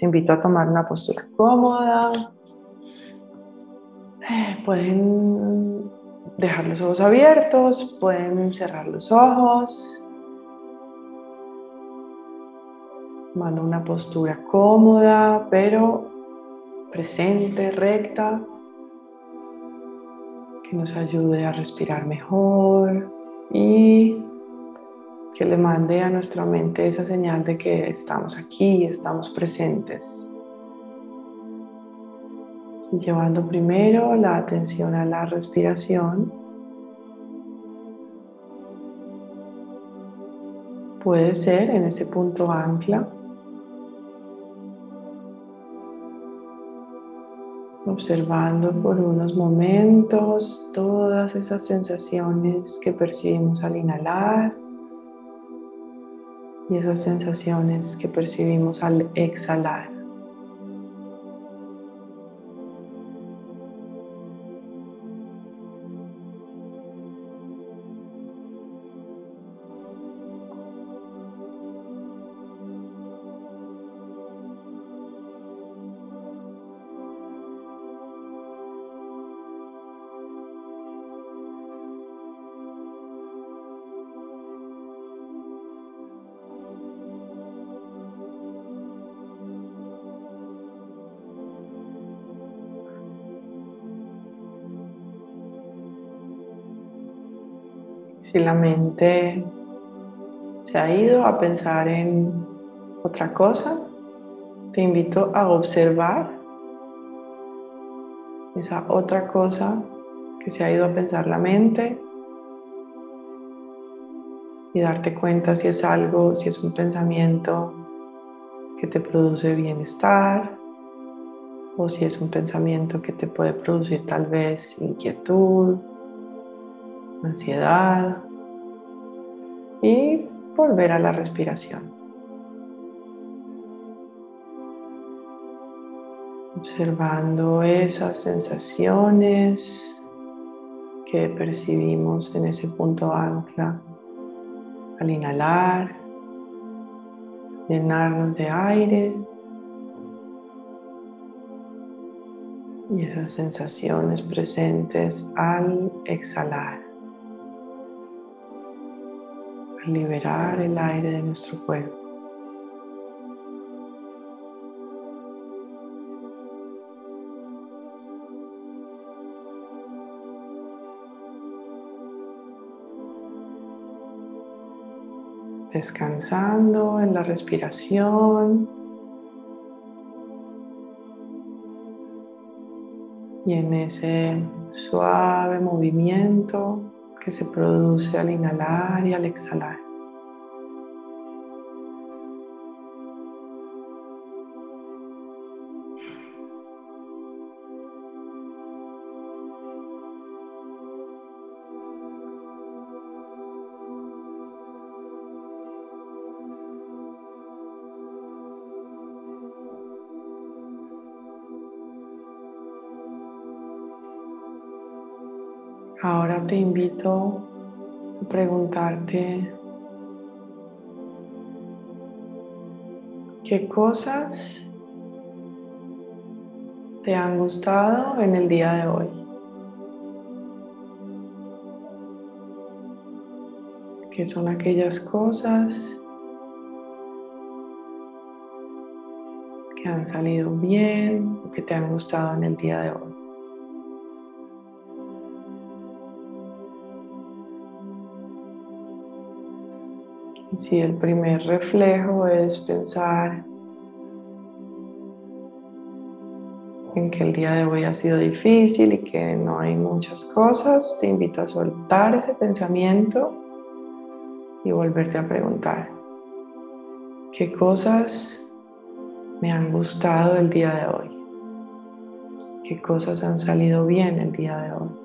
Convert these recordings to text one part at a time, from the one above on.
Los invito a tomar una postura cómoda. Pueden dejar los ojos abiertos, pueden cerrar los ojos. Tomando una postura cómoda, pero presente, recta, que nos ayude a respirar mejor y que le mande a nuestra mente esa señal de que estamos aquí, estamos presentes. Llevando primero la atención a la respiración. Puede ser en ese punto ancla. Observando por unos momentos todas esas sensaciones que percibimos al inhalar y esas sensaciones que percibimos al exhalar. Si la mente se ha ido a pensar en otra cosa, te invito a observar esa otra cosa que se ha ido a pensar la mente y darte cuenta si es algo, si es un pensamiento que te produce bienestar o si es un pensamiento que te puede producir tal vez inquietud ansiedad y volver a la respiración. Observando esas sensaciones que percibimos en ese punto ancla al inhalar, llenarnos de aire y esas sensaciones presentes al exhalar liberar el aire de nuestro cuerpo. Descansando en la respiración y en ese suave movimiento que se produce al inhalar y al exhalar. Ahora te invito a preguntarte qué cosas te han gustado en el día de hoy. ¿Qué son aquellas cosas que han salido bien o que te han gustado en el día de hoy? Si el primer reflejo es pensar en que el día de hoy ha sido difícil y que no hay muchas cosas, te invito a soltar ese pensamiento y volverte a preguntar, ¿qué cosas me han gustado el día de hoy? ¿Qué cosas han salido bien el día de hoy?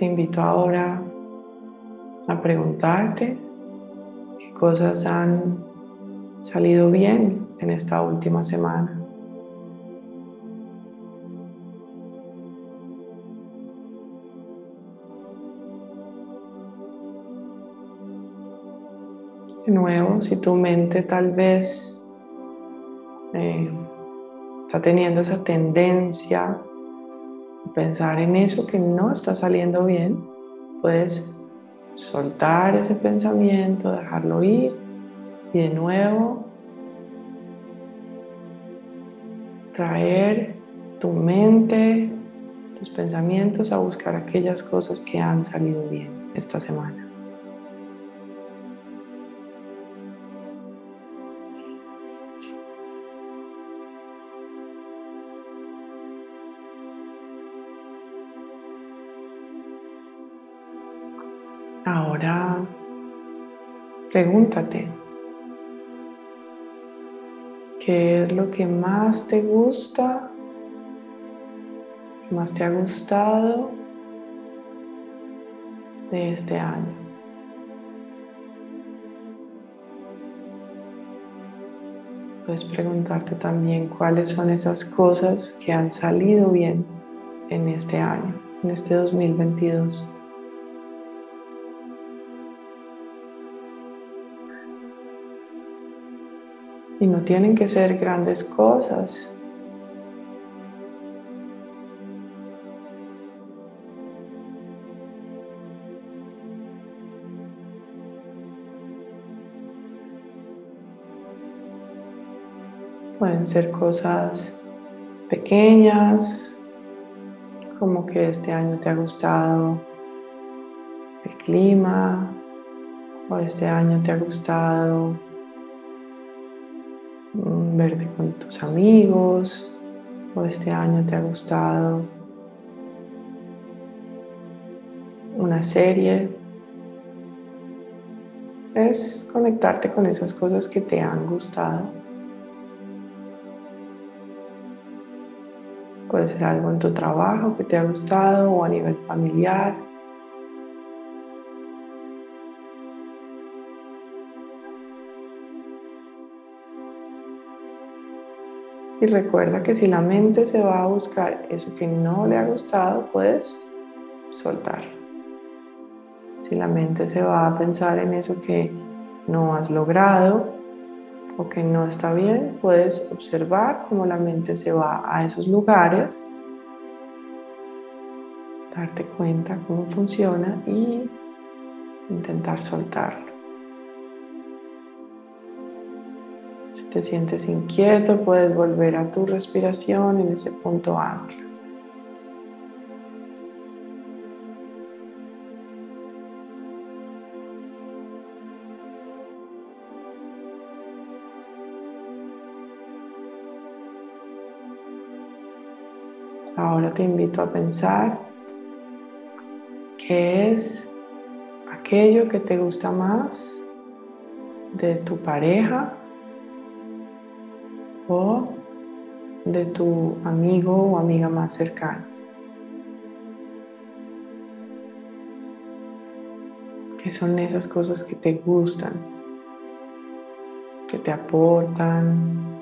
Te invito ahora a preguntarte qué cosas han salido bien en esta última semana. De nuevo, si tu mente tal vez eh, está teniendo esa tendencia pensar en eso que no está saliendo bien, puedes soltar ese pensamiento, dejarlo ir y de nuevo traer tu mente, tus pensamientos a buscar aquellas cosas que han salido bien esta semana. Ahora pregúntate, ¿qué es lo que más te gusta, más te ha gustado de este año? Puedes preguntarte también cuáles son esas cosas que han salido bien en este año, en este 2022. Y no tienen que ser grandes cosas. Pueden ser cosas pequeñas, como que este año te ha gustado el clima, o este año te ha gustado verte con tus amigos o este año te ha gustado una serie. Es conectarte con esas cosas que te han gustado. Puede ser algo en tu trabajo que te ha gustado o a nivel familiar. Y recuerda que si la mente se va a buscar eso que no le ha gustado, puedes soltar. Si la mente se va a pensar en eso que no has logrado o que no está bien, puedes observar cómo la mente se va a esos lugares, darte cuenta cómo funciona y intentar soltarlo. Te sientes inquieto, puedes volver a tu respiración en ese punto ancla. Ahora te invito a pensar qué es aquello que te gusta más de tu pareja de tu amigo o amiga más cercana. ¿Qué son esas cosas que te gustan, que te aportan,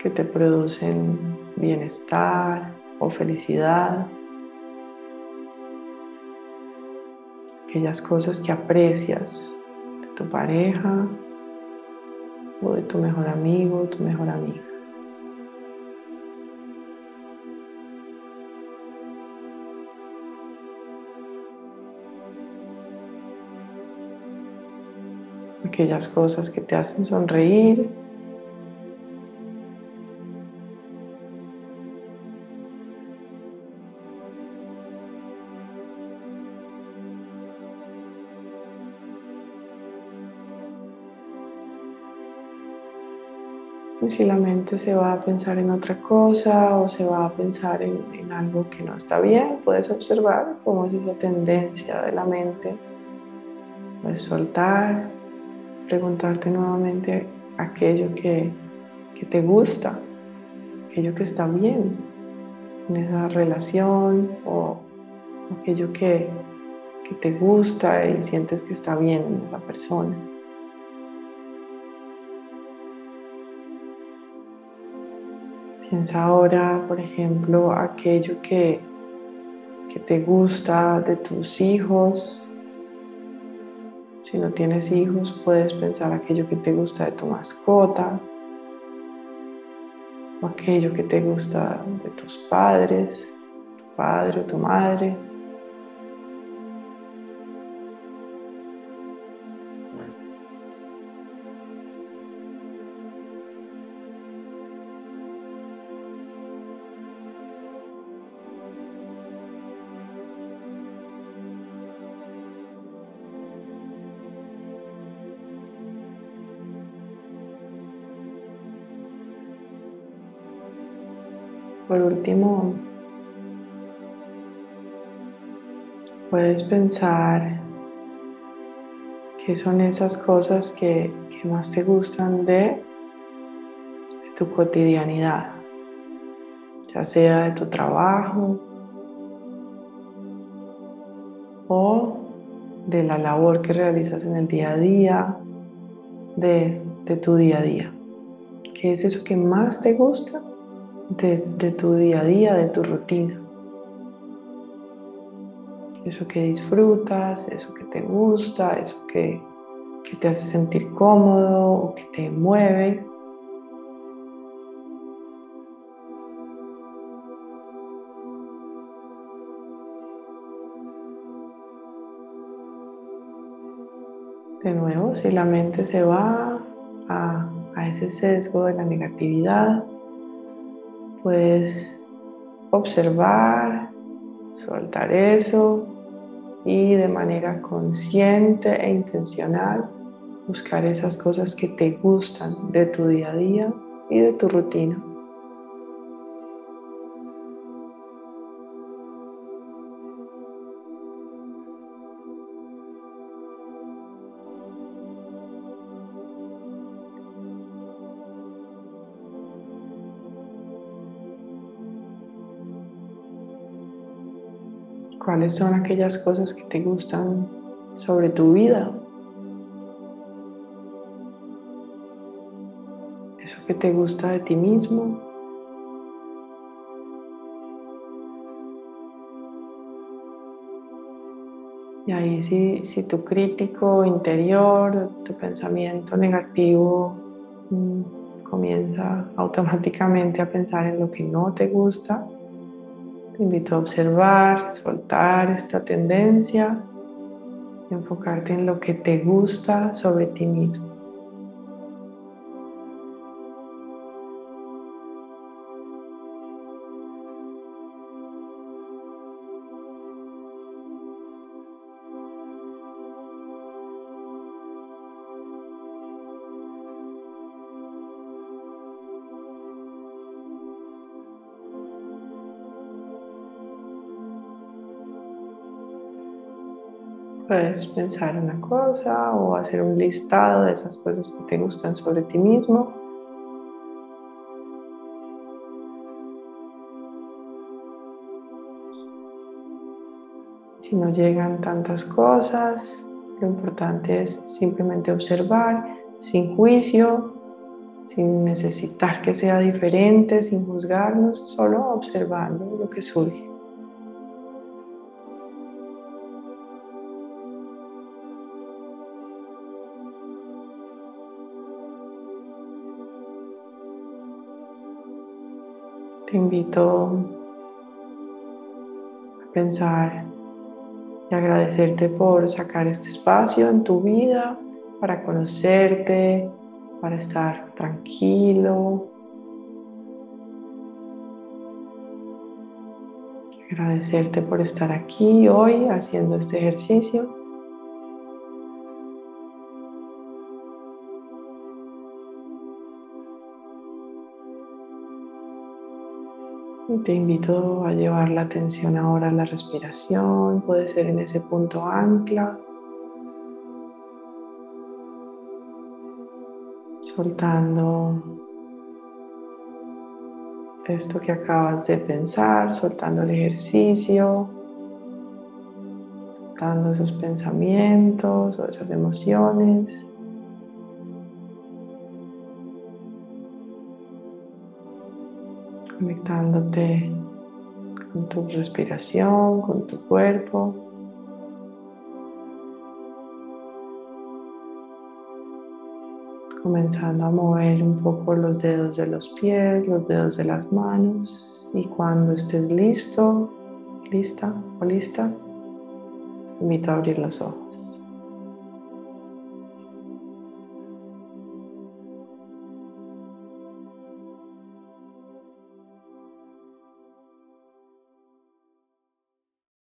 que te producen bienestar o felicidad? Aquellas cosas que aprecias de tu pareja o de tu mejor amigo o tu mejor amiga. Aquellas cosas que te hacen sonreír si la mente se va a pensar en otra cosa o se va a pensar en, algo que no está bien, puedes observar cómo es esa tendencia de la mente. Puedes soltar, preguntarte nuevamente aquello que, que te gusta, aquello que está bien, en esa relación o aquello que, que te gusta y sientes que está bien en esa persona. Piensa ahora, por ejemplo, aquello que, que te gusta de tus hijos. Si no tienes hijos, puedes pensar aquello que te gusta de tu mascota o aquello que te gusta de tus padres, tu padre o tu madre. Por último, puedes pensar qué son esas cosas que, más te gustan de, tu cotidianidad, ya sea de tu trabajo o de la labor que realizas en el día a día, de, tu día a día. ¿Qué es eso que más te gusta de, tu día a día, de tu rutina. Eso que disfrutas, eso que te gusta, eso que, te hace sentir cómodo o que te mueve. De nuevo, si la mente se va a, a, ese sesgo de la negatividad, Puedes observar, soltar eso y de manera consciente e intencional buscar esas cosas que te gustan de tu día a día y de tu rutina. ¿Cuáles son aquellas cosas que te gustan sobre tu vida? Eso que te gusta de ti mismo. Y ahí si, si tu crítico interior, tu pensamiento negativo mm, comienza automáticamente a pensar en lo que no te gusta, te invito a observar, soltar esta tendencia enfocarte en lo que te gusta sobre ti mismo. Puedes pensar una cosa o hacer un listado de esas cosas que te gustan sobre ti mismo. Si no llegan tantas cosas, lo importante es simplemente observar sin juicio, sin necesitar que sea diferente, sin juzgarnos, solo observando lo que surge. A pensar y agradecerte por sacar este espacio en tu vida para conocerte, para estar tranquilo. Agradecerte por estar aquí hoy haciendo este ejercicio. Te invito a llevar la atención ahora a la respiración, puede ser en ese punto ancla, soltando esto que acabas de pensar, soltando el ejercicio, soltando esos pensamientos o esas emociones. Conectándote con tu respiración, con tu cuerpo. comenzando a mover un poco los dedos de los pies, los dedos de las manos y cuando estés listo, lista o lista, invito a abrir los ojos.